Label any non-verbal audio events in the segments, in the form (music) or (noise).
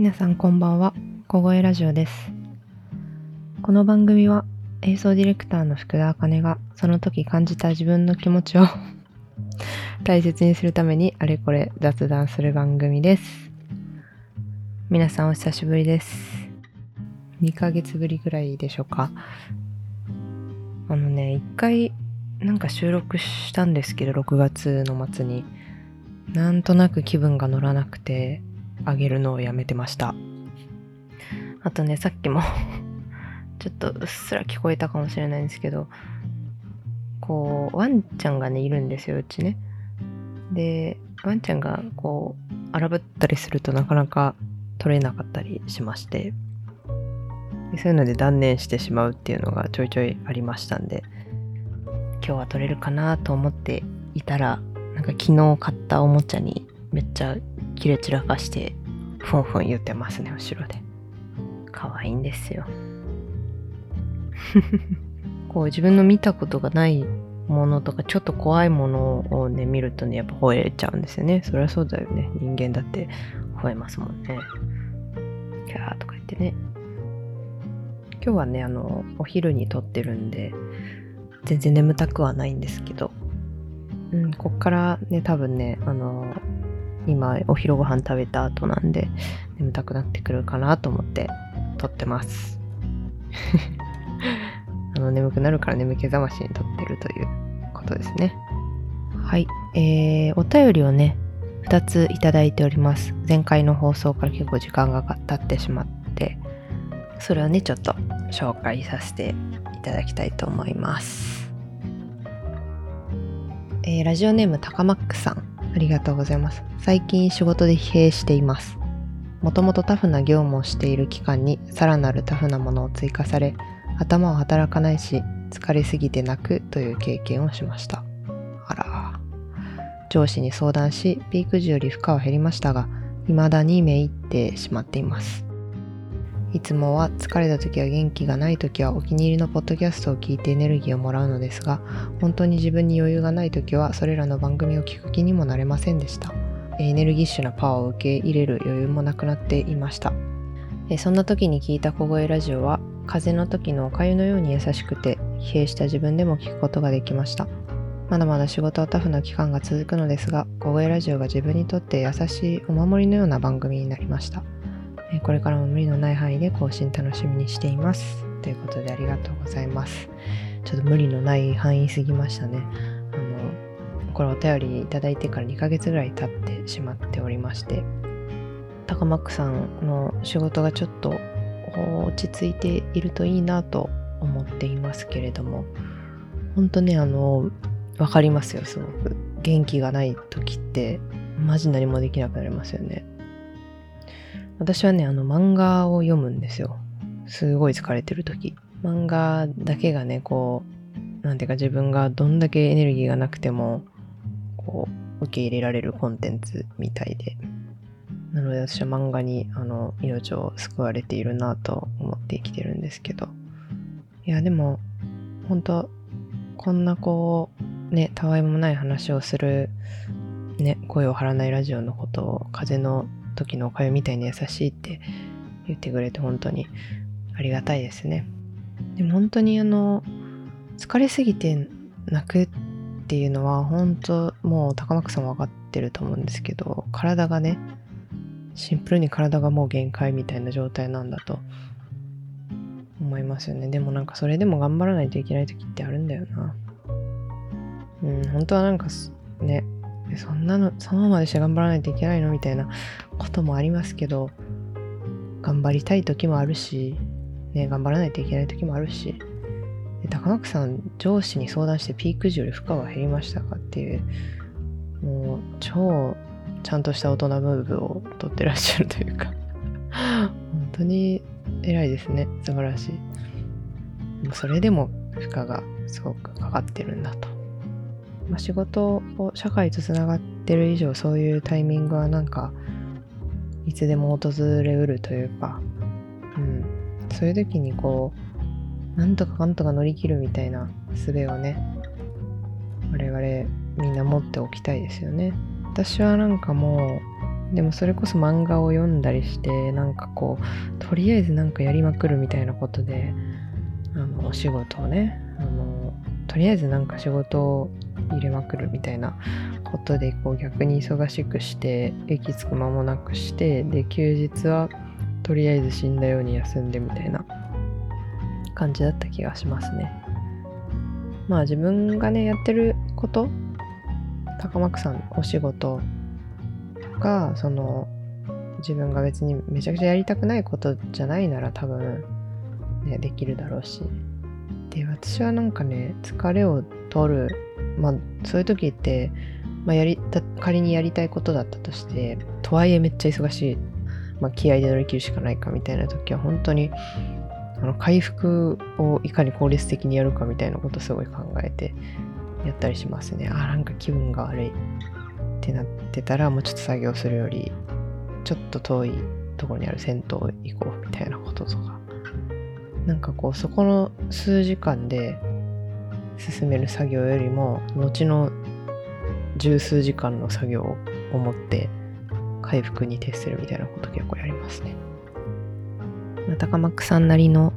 皆さんこんばんは。小声ラジオです。この番組は映像ディレクターの福田茜がその時感じた自分の気持ちを (laughs) 大切にするためにあれこれ雑談する番組です。皆さんお久しぶりです。2ヶ月ぶりぐらいでしょうか。あのね一回なんか収録したんですけど6月の末に。なんとなく気分が乗らなくて。あげるのをやめてました。あとねさっきも (laughs) ちょっとうっすら聞こえたかもしれないんですけどこうワンちゃんがねいるんですようちね。でワンちゃんがこう荒ぶったりするとなかなか取れなかったりしまして。そういうので断念してしまうっていうのがちょいちょいありましたんで。今日は取れるかなと思っていたらなんか昨日買ったおもちゃにめっちゃキレ散らかしてふんふん言ってますね後ろで。可愛いんですよ。(laughs) こう自分の見たことがないものとかちょっと怖いものをね見るとねやっぱ吠えちゃうんですよね。そりゃそうだよね。人間だって吠えますもんね。キャーとか言ってね。今日はねあのお昼に撮ってるんで全然眠たくはないんですけど。うん、こっからね、多分ね、あの今お昼ご飯食べた後なんで眠たくなってくるかなと思って撮ってます。(laughs) あの眠くなるから眠気覚ましに撮ってるということですね。はい。えー、お便りをね2ついただいております。前回の放送から結構時間が経ってしまってそれをねちょっと紹介させていただきたいと思います。えー、ラジオネームタカマックさん。ありがとうございます。最近仕事で疲弊しています。もともとタフな業務をしている期間にさらなるタフなものを追加され頭を働かないし疲れすぎて泣くという経験をしました。あら。上司に相談しピーク時より負荷は減りましたが未だにめいってしまっています。いつもは疲れた時は元気がない時はお気に入りのポッドキャストを聞いてエネルギーをもらうのですが本当に自分に余裕がない時はそれらの番組を聞く気にもなれませんでした。エネルギッシュなパワーを受け入れる余裕もなくなっていました。そんな時に聞いた小声ラジオは風の時のおかゆのように優しくて疲弊した自分でも聞くことができました。まだまだ仕事はタフな期間が続くのですが小声ラジオが自分にとって優しいお守りのような番組になりました。これからも無理のない範囲で更新楽しみにしています。ということでありがとうございます。ちょっと無理のない範囲すぎましたね。あの、これお便りいただいてから2ヶ月ぐらい経ってしまっておりまして、高マックさんの仕事がちょっと落ち着いているといいなと思っていますけれども、本当ね、あの、わかりますよ、すごく。元気がない時って、マジ何もできなくなりますよね。私はね、あの漫画を読むんですよ。すごい疲れてる時。漫画だけがね、こう、なんていうか自分がどんだけエネルギーがなくても、こう、受け入れられるコンテンツみたいで。なので私は漫画に、あの、命を救われているなと思って生きてるんですけど。いや、でも、本当こんなこう、ね、たわいもない話をする、ね、声を張らないラジオのことを風の時のおかゆみたいに優しいって言ってくれて本当にありがたいですね。でも本当にあの疲れすぎて泣くっていうのは本当もう高幕さん分かってると思うんですけど体がねシンプルに体がもう限界みたいな状態なんだと思いますよね。でもなんかそれでも頑張らないといけない時ってあるんだよな。うん、本当はなんか、そんなの、そのままでして頑張らないといけないのみたいなこともありますけど、頑張りたい時もあるし、ね、頑張らないといけない時もあるし、で高野さん、上司に相談してピーク時より負荷は減りましたかっていう、もう超ちゃんとした大人ムーブをとってらっしゃるというか本当に偉いですね。素晴らしい。それでも負荷がすごくかかってるんだと。まあ、仕事を社会とつながってる以上そういうタイミングはなんかいつでも訪れうるというか、うん、そういう時にこうなんとかかんとか乗り切るみたいな術をね我々みんな持っておきたいですよね。私はなんかもうでもそれこそ漫画を読んだりしてなんかこうとりあえずなんかやりまくるみたいなことであのお仕事をねあのとりあえずなんか仕事を入れまくるみたいなことでこう逆に忙しくして息つく間もなくしてで休日はとりあえず死んだように休んでみたいな感じだった気がしますね。まあ自分がねやってること高幕さんお仕事がその自分が別にめちゃくちゃやりたくないことじゃないなら多分ねできるだろうし。で私はなんかね疲れを取るまあそういう時って、まあ、やりた仮にやりたいことだったとしてとはいえめっちゃ忙しい、まあ、気合で乗り切るしかないかみたいな時は本当にあの回復をいかに効率的にやるかみたいなことすごい考えてやったりしますね。あなんか気分が悪いってなってたらもうちょっと作業するよりちょっと遠いところにある銭湯行こうみたいなこととか。なんかこうそこの数時間で進める作業よりも後の十数時間の作業を思って回復に徹するみたいなこと結構やりますね。高幕さんなりの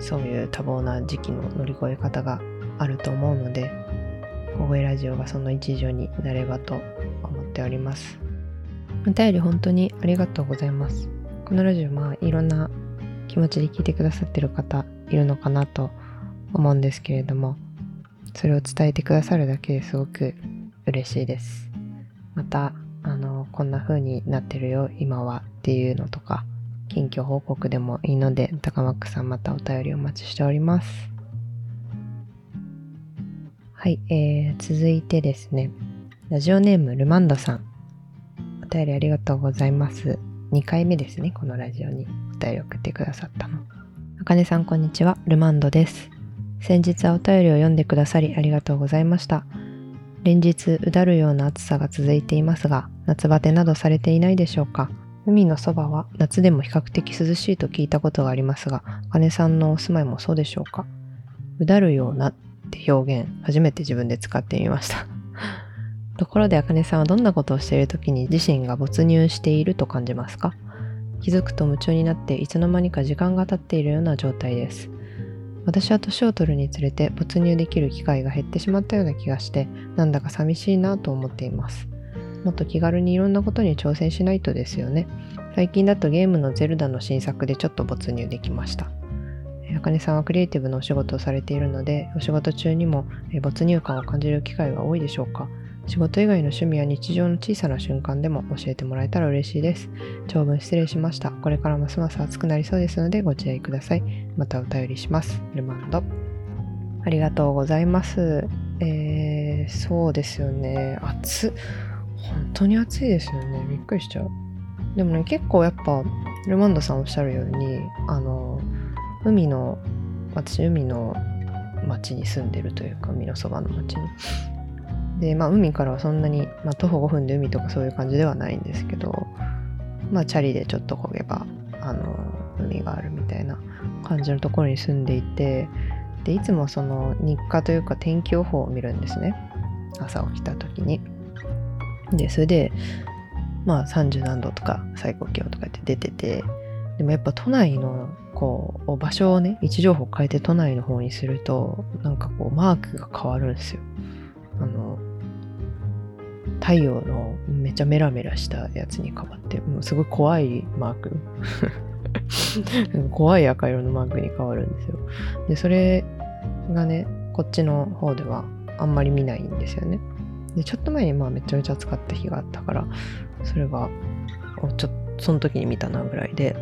そういう多忙な時期の乗り越え方があると思うので小声ラジオがその一助になればと思っておりますお便り本当にありがとうございますこのラジオまあいろんな気持ちで聞いてくださってる方いるのかなと思うんですけれどもそれを伝えてくださるだけですごく嬉しいですまたあのこんな風になってるよ今はっていうのとか近況報告でもいいので、高マックさんまたお便りお待ちしております。はい、えー、続いてですね、ラジオネームルマンドさん。お便りありがとうございます。2回目ですね、このラジオにお便り送ってくださったの。あかねさんこんにちは、ルマンドです。先日はお便りを読んでくださりありがとうございました。連日うだるような暑さが続いていますが、夏バテなどされていないでしょうか海のそばは夏でも比較的涼しいと聞いたことがありますが、金さんのお住まいもそうでしょうかうだるようなって表現、初めて自分で使ってみました (laughs) ところで、あかねさんはどんなことをしている時に自身が没入していると感じますか？気づくと夢中になっていつの間にか時間が経っているような状態です。私は年を取るにつれて没入できる機会が減ってしまったような気がして、なんだか寂しいなと思っています。もっと気軽にいろんなことに挑戦しないとですよね。最近だとゲームのゼルダの新作でちょっと没入できました。あかねさんはクリエイティブのお仕事をされているので、お仕事中にも没入感を感じる機会が多いでしょうか？仕事以外の趣味や日常の小さな瞬間でも教えてもらえたら嬉しいです。長文失礼しました。これからますます暑くなりそうですのでご自愛ください。またお便りします。ルマンド。ありがとうございます。えー、そうですよね。暑。本当に暑いですよね。びっくりしちゃう。でもね、結構やっぱ、ルマンドさんおっしゃるように、あの、海の、私、海の町に住んでるというか、海のそばの町に。で、まあ、海からはそんなに、まあ、徒歩5分で海とかそういう感じではないんですけど、まあ、チャリでちょっと漕げば、あの、海があるみたいな感じのところに住んでいて、で、いつもその日課というか天気予報を見るんですね。朝起きた時に。で、それで、まあ30何度とか最高気温とかって出てて、でもやっぱ都内のこう場所をね、位置情報を変えて都内の方にすると、なんかこうマークが変わるんですよ。太陽のめちゃメラメラしたやつに変わって、もうすごい怖いマーク。(laughs) 怖い赤色のマークに変わるんですよ。で、それがね、こっちの方ではあんまり見ないんですよね。で、ちょっと前にまあめちゃめちゃ暑かった日があったから、それが、ちょっと、その時に見たなぐらいで、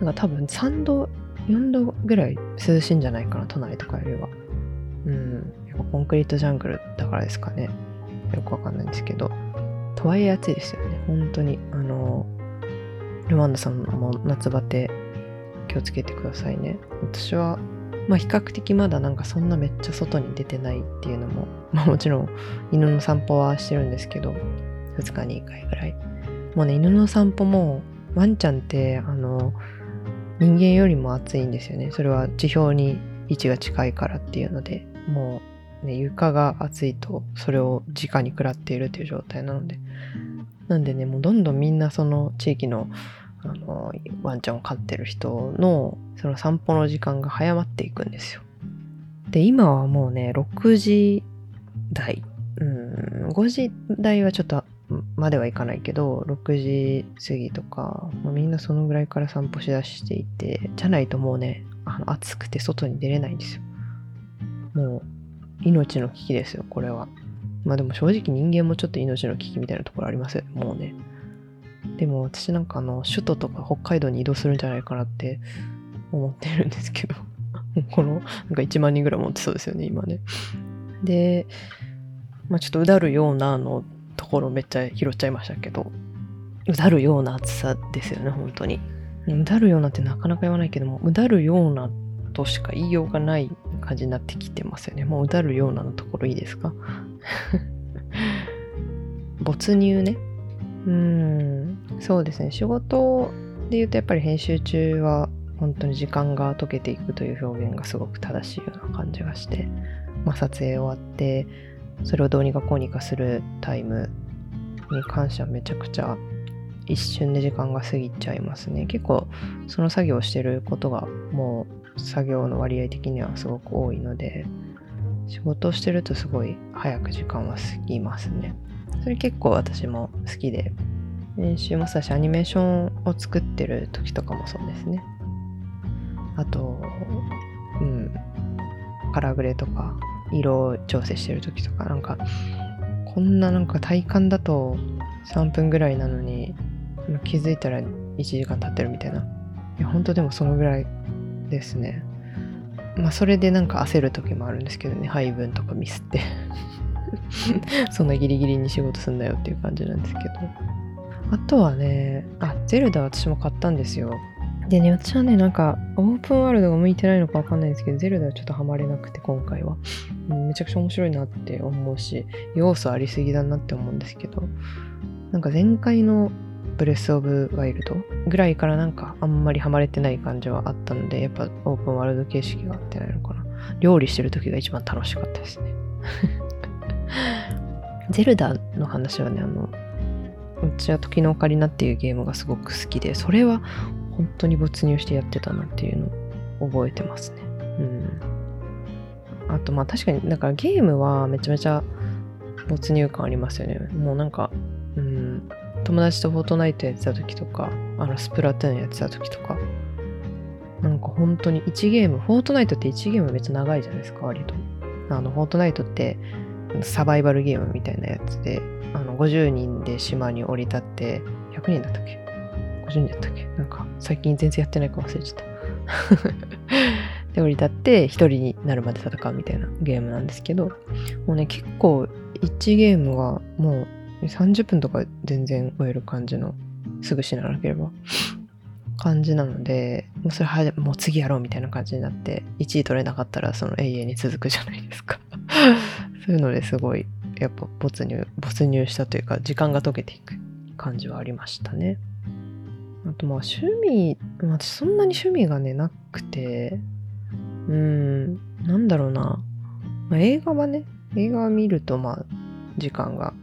なんか多分3度、4度ぐらい涼しいんじゃないかな、都内とかよりは。うん、やっぱコンクリートジャングルだからですかね。よくわかんないんですけど。とはいえ暑いですよね。本当に。あの、ルマンダさんも夏バテ気をつけてくださいね。私はまあ比較的まだなんかそんなめっちゃ外に出てないっていうのも、(laughs) まあもちろん犬の散歩はしてるんですけど、2日に1回ぐらい。もうね、犬の散歩も、ワンちゃんって、あの、人間よりも暑いんですよね。それは地表に位置が近いからっていうので、もうね、床が暑いとそれを直に食らっているという状態なので、なんでね、もうどんどんみんなその地域のあのワンちゃんを飼ってる人のその散歩の時間が早まっていくんですよ。で、今はもうね、6時台、うん、5時台はちょっとまではいかないけど、6時過ぎとか、もうみんなそのぐらいから散歩しだしていて、じゃないともうね、あの暑くて外に出れないんですよ。もう、命の危機ですよ、これは。まあでも正直人間もちょっと命の危機みたいなところあります、もうね。でも私なんかあの、首都とか北海道に移動するんじゃないかなって思ってるんですけど、(laughs) この、なんか1万人ぐらい持ってそうですよね、今ね。で、まあちょっとうだるようなのところめっちゃ拾っちゃいましたけど、うだるような暑さですよね、本当に。うだるようなってなかなか言わないけども、うだるようなとしか言いようがない感じになってきてますよね。もううだるようなのところいいですか？(laughs) 没入ね。うん、そうですね。仕事で言うとやっぱり編集中は本当に時間が解けていくという表現がすごく正しいような感じがして、まあ、撮影終わってそれをどうにかこうにかするタイムに関してはめちゃくちゃ一瞬で時間が過ぎちゃいますね。結構その作業してることがもう作業の割合的にはすごく多いので仕事をしてるとすごい早く時間は過ぎますね。それ結構私も好きで練習もそうだしアニメーションを作ってる時とかもそうですね。あと、うん、カラーグレとか色調整してる時とかなんかこんななんか体感だと3分ぐらいなのに気づいたら1時間経ってるみたいな。いや、本当でもそのぐらいですね。まあ、それでなんか焦る時もあるんですけどね、配分とかミスって (laughs) そんなギリギリに仕事すんだよっていう感じなんですけど。あとはね、あ、ゼルダ私も買ったんですよ。でね、私はね、なんか、オープンワールドが向いてないのかわかんないんですけど、ゼルダはちょっとハマれなくて、今回は。うん、めちゃくちゃ面白いなって思うし、要素ありすぎだなって思うんですけど、なんか前回のブレス・オブ・ワイルドぐらいからなんかあんまりハマれてない感じはあったので、やっぱオープンワールド形式が合ってないのかな。料理してる時が一番楽しかったですね。(laughs) ゼルダの話はね、あの、うちは時のオカリナっていうゲームがすごく好きで、それは本当に没入してやってたなっていうのを覚えてますね。うん。あとまあ確かに、だからゲームはめちゃめちゃ没入感ありますよね。もうなんか、うん、友達とフォートナイトやってた時とか、あのスプラトゥーンやってた時とか、なんか本当に1ゲーム、フォートナイトって1ゲームめっちゃ長いじゃないですか、割と。あの、フォートナイトってサバイバルゲームみたいなやつで、あの、50人で島に降り立って、100人だったっけ ?50 人だったっけ？なんか、最近全然やってないか忘れちゃった。(laughs) で、降り立って1人になるまで戦うみたいなゲームなんですけど、もうね、結構1ゲームがもう30分とか全然終える感じの、すぐ死ななければ。感じなので、もうそれはもう次やろうみたいな感じになって、1位取れなかったらその永遠に続くじゃないですか。(laughs) そういうのですごい、やっぱ没入、没入したというか、時間が解けていく感じはありましたね。あとまあ趣味、私そんなに趣味がね、なくて、うん、なんだろうな。まあ、映画はね、映画を見るとまあ、時間が、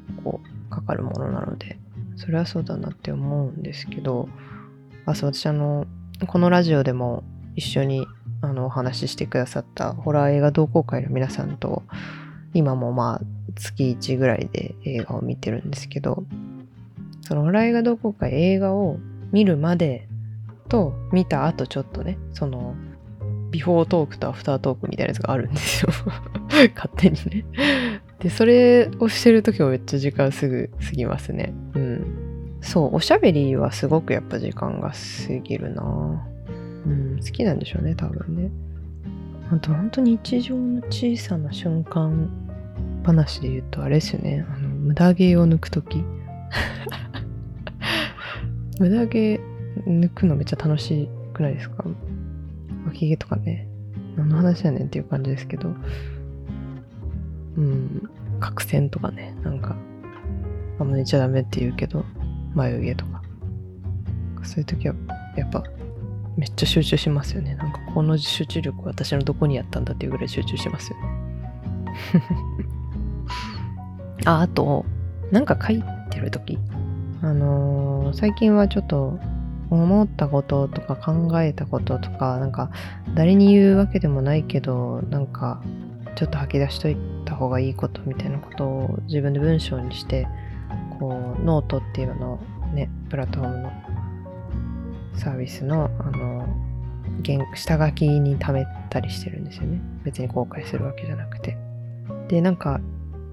かかるものなので、それはそうだなって思うんですけど、あ、そう、私あの、このラジオでも一緒にあのお話ししてくださったホラー映画同好会の皆さんと今もまあ月1ぐらいで映画を見てるんですけどそのホラー映画同好会映画を見るまでと見た後ちょっとねそのビフォートークとアフタートークみたいなやつがあるんですよ。(laughs) 勝手にね。でそれをしてる時もめっちゃ時間すぐ過ぎますねうんそうおしゃべりはすごくやっぱ時間が過ぎるなうん、好きなんでしょうね、多分ね。あと本当に日常の小さな瞬間話で言うとあれですよね。あの、無駄毛を抜くとき。(laughs) 無駄毛抜くのめっちゃ楽しくないですか？脇毛とかね。何の話やねんっていう感じですけど。うん、角栓とかね、なんか、あんま寝ちゃダメって言うけど、眉毛とか。そういう時は、やっぱめっちゃ集中しますよね。なんかこの集中力私のどこにやったんだっていうぐらい集中しますよね。(laughs) あ、あと、なんか書いてるとき、あのー最近はちょっと思ったこととか考えたこととかなんか誰に言うわけでもないけどなんかちょっと吐き出しといた方がいいことみたいなことを自分で文章にしてこうノートっていうのねプラットフォームのサービスのあの下書きに貯めたりしてるんですよね。別に公開するわけじゃなくて。でなんか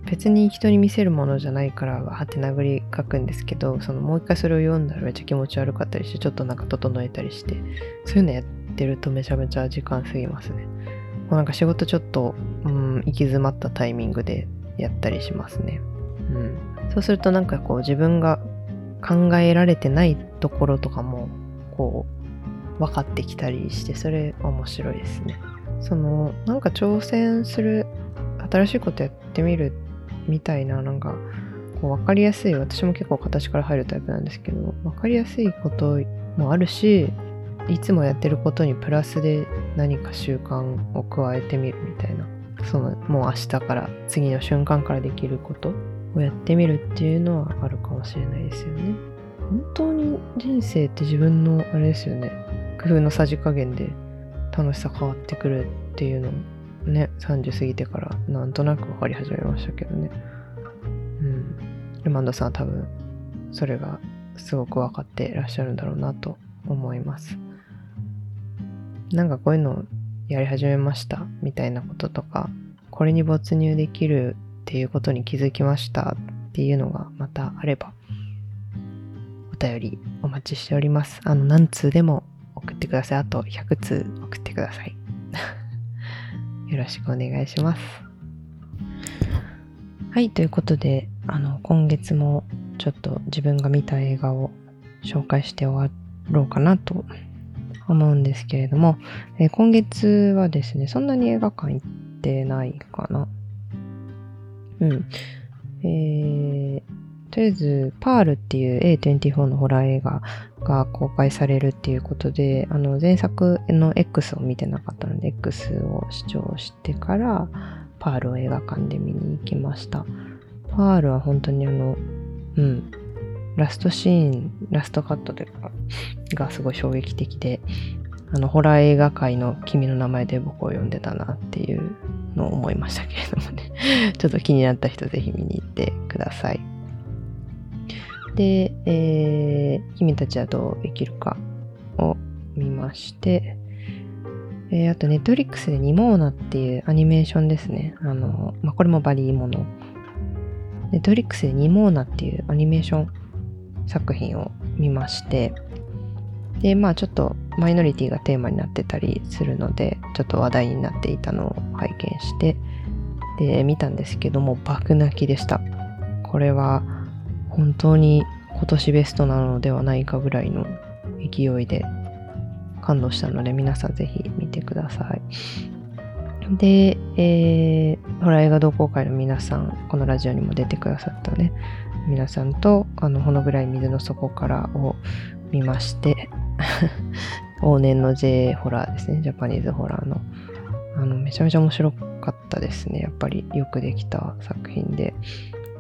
別に人に見せるものじゃないからわーって殴り書くんですけどそのもう一回それを読んだらめっちゃ気持ち悪かったりしてちょっとなんか整えたりしてそういうのやってるとめちゃめちゃ時間過ぎますね。もうなんか仕事ちょっとうん行き詰まったタイミングでやったりしますね。うん。そうするとなんかこう自分が考えられてないところとかもこう分かってきたりしてそれ面白いですね。そのなんか挑戦する新しいことやってみるみたいななんかこう分かりやすい私も結構形から入るタイプなんですけど分かりやすいこともあるしいつもやってることにプラスで何か習慣を加えてみるみたいなそのもう明日から次の瞬間からできることをやってみるっていうのはあるかもしれないですよね。本当に人生って自分のあれですよね。工夫のさじ加減で楽しさ変わってくるっていうのね30過ぎてからなんとなく分かり始めましたけどね。うん。ルマンドさんは多分それがすごく分かってらっしゃるんだろうなと思います。なんかこういうのやり始めましたみたいなこととかこれに没入できるっていうことに気づきましたっていうのがまたあればお便りお待ちしております。あの何通でも送ってください。あと100通送ってください。(laughs) よろしくお願いします。はいということであの今月もちょっと自分が見た映画を紹介して終わろうかなと思うんですけれども、えー今月はですね、そんなに映画館行ってないかな。うん。えー、とりあえず、パールっていう A24 のホラー映画が公開されるっていうことで、あの、前作の X を見てなかったので、X を視聴してから、パールを映画館で見に行きました。パールは本当にあの、うん、ラストシーン、ラストカットというか、がすごい衝撃的で、あの、ホラー映画界の君の名前で僕を呼んでたなっていうのを思いましたけれどもね。(laughs) ちょっと気になった人ぜひ見に行ってください。で、えー、君たちはどう生きるかを見まして、えーあと、ネットリックスでニモーナっていうアニメーションですね。あの、まあ、これもバリーもの。ネットリックスでニモーナっていうアニメーション作品を見まして、で、まあちょっとマイノリティがテーマになってたりするので、ちょっと話題になっていたのを拝見して、で、見たんですけども、爆泣きでした。これは本当に今年ベストなのではないかぐらいの勢いで感動したので、皆さんぜひ見てください。で、えー、ホラー映画同好会の皆さん、このラジオにも出てくださったね、皆さんと、あの、ほのぐらい水の底からを見まして、(laughs) 往年の J ホラーですね、ジャパニーズホラーの。あの、めちゃめちゃ面白かったですね。やっぱりよくできた作品で。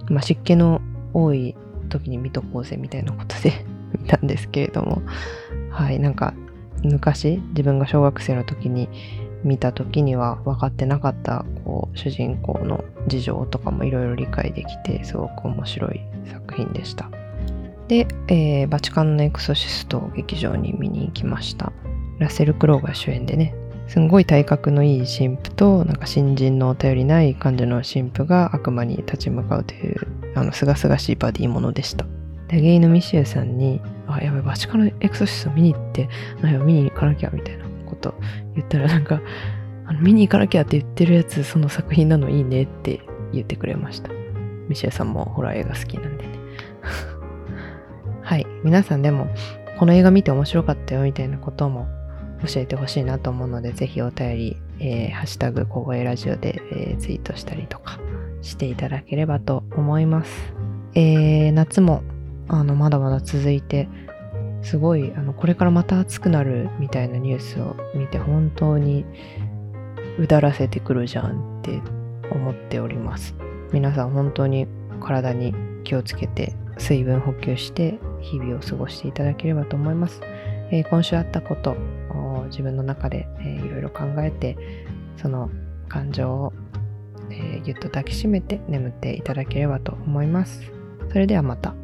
まあ、湿気の多い時に見とこうぜみたいなことで (laughs) 見たんですけれども、はい、なんか、昔、自分が小学生の時に見た時には分かってなかったこう主人公の事情とかもいろいろ理解できてすごく面白い作品でした。で、えーバチカンのエクソシストを劇場に見に行きました。ラッセル・クロウが主演でね。すんごい体格のいい神父となんか新人の頼りない感じの神父が悪魔に立ち向かうというあの清々しいバディものでした。でゲイのミシェルさんに「あやばいバチカンのエクソシスト見に行ってなんか見に行かなきゃ」みたいなこと言ったらなんかあの見に行かなきゃって言ってるやつその作品なのいいねって言ってくれました。ミシェルさんもホラー映画好きなんでね。(laughs) はい。皆さんでもこの映画見て面白かったよみたいなことも教えてほしいなと思うのでぜひお便り、えーハッシュタグ小声ラジオで、えーツイートしたりとかしていただければと思います、えー夏もあのまだまだ続いてすごいあのこれからまた暑くなるみたいなニュースを見て本当にうだらせてくるじゃんって思っております。皆さん本当に体に気をつけて水分補給して日々を過ごしていただければと思います。えー、今週あったこと自分の中で、えー、いろいろ考えてその感情を、えー、ぎゅっと抱きしめて眠っていただければと思います。それではまた。